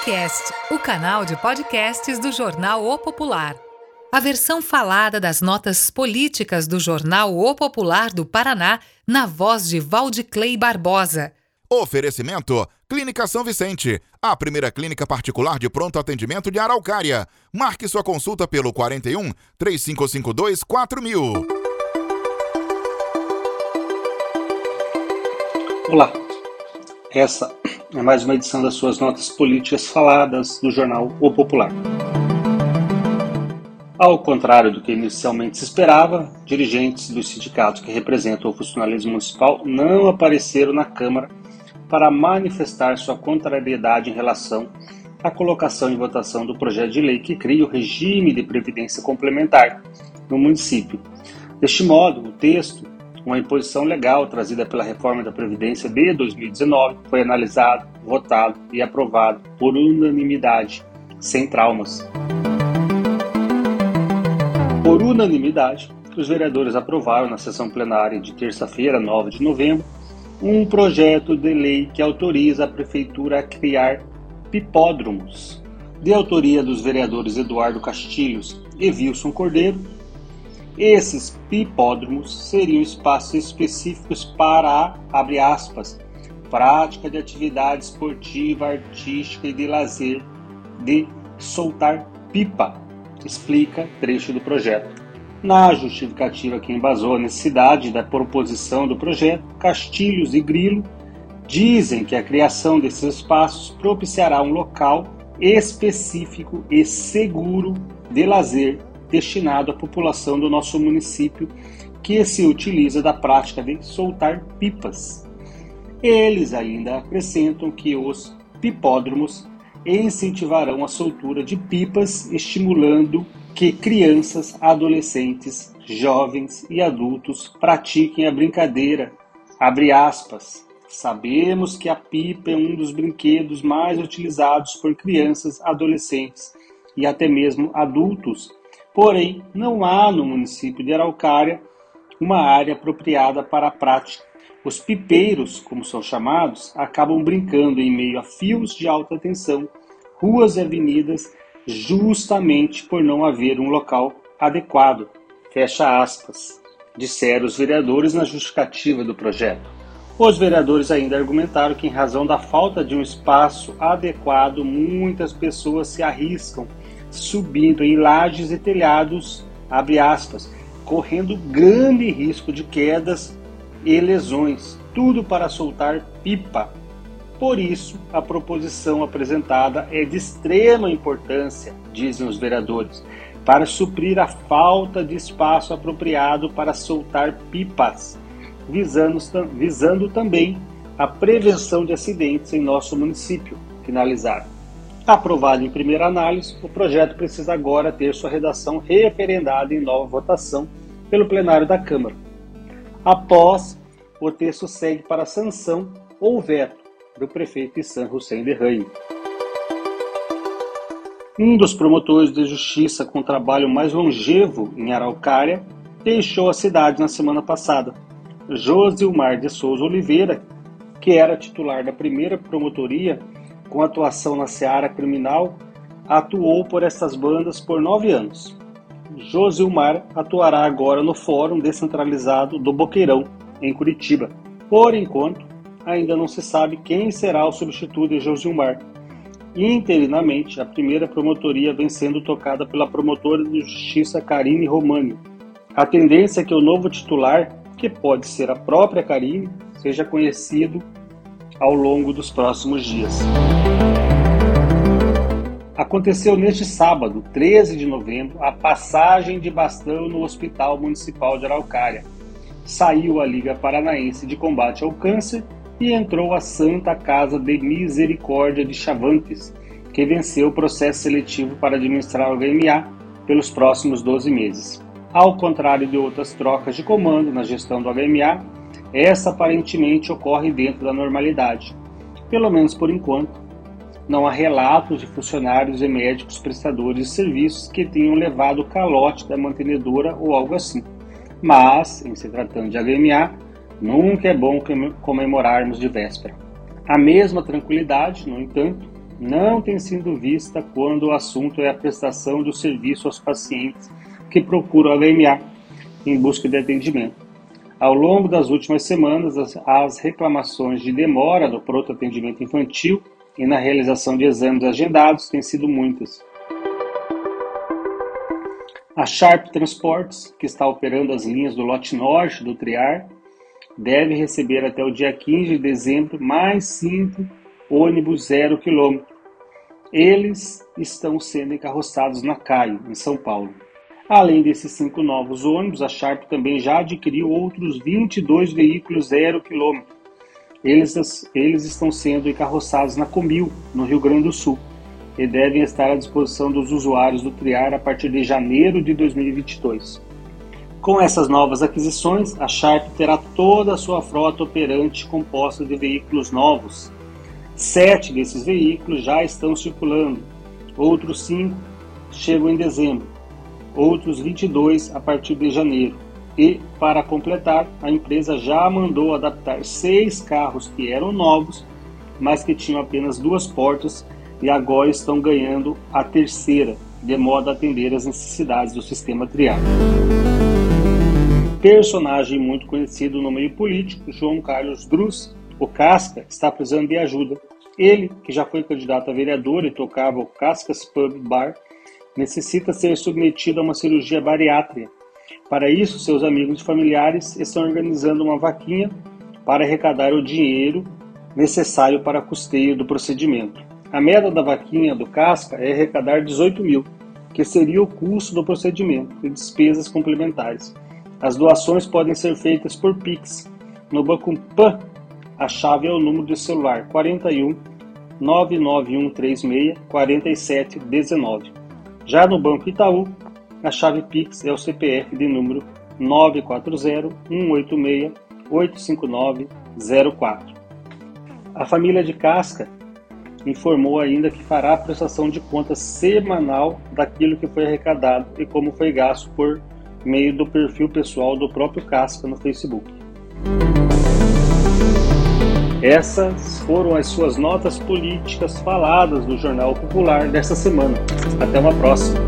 Opcast, o canal de podcasts do jornal O Popular. A versão falada das notas políticas do jornal O Popular do Paraná, na voz de Valdiclei Barbosa. Oferecimento: Clínica São Vicente, a primeira clínica particular de pronto atendimento de Araucária. Marque sua consulta pelo 41 3552 4000. Olá, essa é mais uma edição das suas notas políticas faladas do jornal O Popular. Ao contrário do que inicialmente se esperava, dirigentes dos sindicatos que representam o funcionalismo municipal não apareceram na Câmara para manifestar sua contrariedade em relação à colocação em votação do projeto de lei que cria o regime de previdência complementar no município. Deste modo, o texto uma imposição legal trazida pela reforma da Previdência de 2019 foi analisado, votado e aprovado por unanimidade, sem traumas. Por unanimidade, os vereadores aprovaram na sessão plenária de terça-feira, 9 de novembro, um projeto de lei que autoriza a Prefeitura a criar pipódromos, de autoria dos vereadores Eduardo Castilhos e Wilson Cordeiro, esses pipódromos seriam espaços específicos para a, aspas, prática de atividade esportiva, artística e de lazer de soltar pipa, explica trecho do projeto. Na justificativa que embasou a necessidade da proposição do projeto, Castilhos e Grilo dizem que a criação desses espaços propiciará um local específico e seguro de lazer destinado à população do nosso município que se utiliza da prática de soltar pipas. Eles ainda acrescentam que os pipódromos incentivarão a soltura de pipas, estimulando que crianças, adolescentes, jovens e adultos pratiquem a brincadeira. Aspas. Sabemos que a pipa é um dos brinquedos mais utilizados por crianças, adolescentes e até mesmo adultos Porém, não há no município de Araucária uma área apropriada para a prática. Os pipeiros, como são chamados, acabam brincando em meio a fios de alta tensão, ruas e avenidas, justamente por não haver um local adequado. Fecha aspas, disseram os vereadores na justificativa do projeto. Os vereadores ainda argumentaram que, em razão da falta de um espaço adequado, muitas pessoas se arriscam subindo em lajes e telhados, abre aspas, correndo grande risco de quedas e lesões, tudo para soltar pipa. Por isso, a proposição apresentada é de extrema importância, dizem os vereadores, para suprir a falta de espaço apropriado para soltar pipas, visando, visando também a prevenção de acidentes em nosso município. Finalizar. Aprovado em primeira análise, o projeto precisa agora ter sua redação referendada em nova votação pelo plenário da Câmara. Após, o texto segue para sanção ou veto do prefeito Issan Hussein Derraim. Um dos promotores de justiça com trabalho mais longevo em Araucária deixou a cidade na semana passada. Josilmar de Souza Oliveira, que era titular da primeira promotoria com atuação na seara criminal, atuou por essas bandas por nove anos. Josilmar atuará agora no Fórum Descentralizado do Boqueirão, em Curitiba. Por enquanto, ainda não se sabe quem será o substituto de Josilmar. Interinamente, a primeira promotoria vem sendo tocada pela promotora de justiça Karine Romani. A tendência é que o novo titular, que pode ser a própria Karine, seja conhecido ao longo dos próximos dias. Aconteceu neste sábado, 13 de novembro, a passagem de bastão no Hospital Municipal de Araucária. Saiu a Liga Paranaense de Combate ao Câncer e entrou a Santa Casa de Misericórdia de Chavantes, que venceu o processo seletivo para administrar o HMA pelos próximos 12 meses. Ao contrário de outras trocas de comando na gestão do HMA, essa aparentemente ocorre dentro da normalidade, pelo menos por enquanto. Não há relatos de funcionários e médicos prestadores de serviços que tenham levado calote da mantenedora ou algo assim. Mas, em se tratando de HMA, nunca é bom comemorarmos de véspera. A mesma tranquilidade, no entanto, não tem sido vista quando o assunto é a prestação do serviço aos pacientes que procuram HMA em busca de atendimento. Ao longo das últimas semanas, as reclamações de demora no pronto atendimento infantil e na realização de exames agendados têm sido muitas. A Sharp Transportes, que está operando as linhas do lote norte do Triar, deve receber até o dia 15 de dezembro mais cinco ônibus zero quilômetro. Eles estão sendo encarroçados na Caio, em São Paulo. Além desses cinco novos ônibus, a Sharp também já adquiriu outros 22 veículos zero quilômetro. Eles, eles estão sendo encarroçados na Comil, no Rio Grande do Sul e devem estar à disposição dos usuários do Triar a partir de janeiro de 2022. Com essas novas aquisições, a Sharp terá toda a sua frota operante composta de veículos novos. Sete desses veículos já estão circulando, outros cinco chegam em dezembro, outros 22 a partir de janeiro. E, para completar, a empresa já mandou adaptar seis carros que eram novos, mas que tinham apenas duas portas e agora estão ganhando a terceira, de modo a atender as necessidades do sistema triado. Personagem muito conhecido no meio político, João Carlos Druz, o Casca, está precisando de ajuda. Ele, que já foi candidato a vereador e tocava o Cascas Pub Bar, necessita ser submetido a uma cirurgia bariátrica. Para isso, seus amigos e familiares estão organizando uma vaquinha para arrecadar o dinheiro necessário para custeio do procedimento. A meta da vaquinha do Casca é arrecadar 18 mil, que seria o custo do procedimento e despesas complementares. As doações podem ser feitas por Pix. No Banco PAN, a chave é o número de celular 41 99136 4719. Já no Banco Itaú, a chave Pix é o CPF de número 940 186 859 04. A família de Casca informou ainda que fará a prestação de contas semanal daquilo que foi arrecadado e como foi gasto por meio do perfil pessoal do próprio Casca no Facebook. Essas foram as suas notas políticas faladas do Jornal Popular desta semana. Até uma próxima.